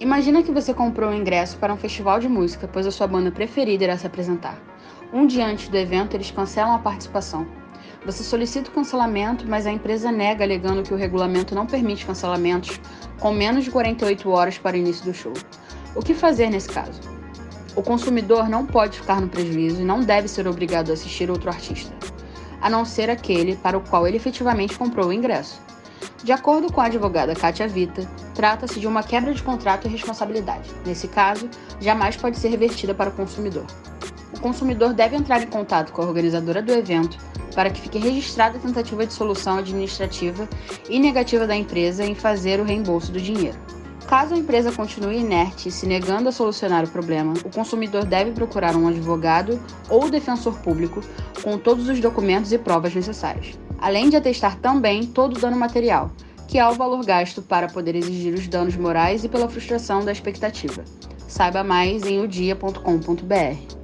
Imagina que você comprou um ingresso para um festival de música, pois a sua banda preferida irá se apresentar. Um dia antes do evento, eles cancelam a participação. Você solicita o cancelamento, mas a empresa nega, alegando que o regulamento não permite cancelamentos com menos de 48 horas para o início do show. O que fazer nesse caso? O consumidor não pode ficar no prejuízo e não deve ser obrigado a assistir outro artista, a não ser aquele para o qual ele efetivamente comprou o ingresso. De acordo com a advogada Kátia Vita, trata-se de uma quebra de contrato e responsabilidade. Nesse caso, jamais pode ser revertida para o consumidor. O consumidor deve entrar em contato com a organizadora do evento para que fique registrada a tentativa de solução administrativa e negativa da empresa em fazer o reembolso do dinheiro. Caso a empresa continue inerte e se negando a solucionar o problema, o consumidor deve procurar um advogado ou defensor público com todos os documentos e provas necessários, além de atestar também todo o dano material, que é o valor gasto para poder exigir os danos morais e pela frustração da expectativa. Saiba mais em odia.com.br.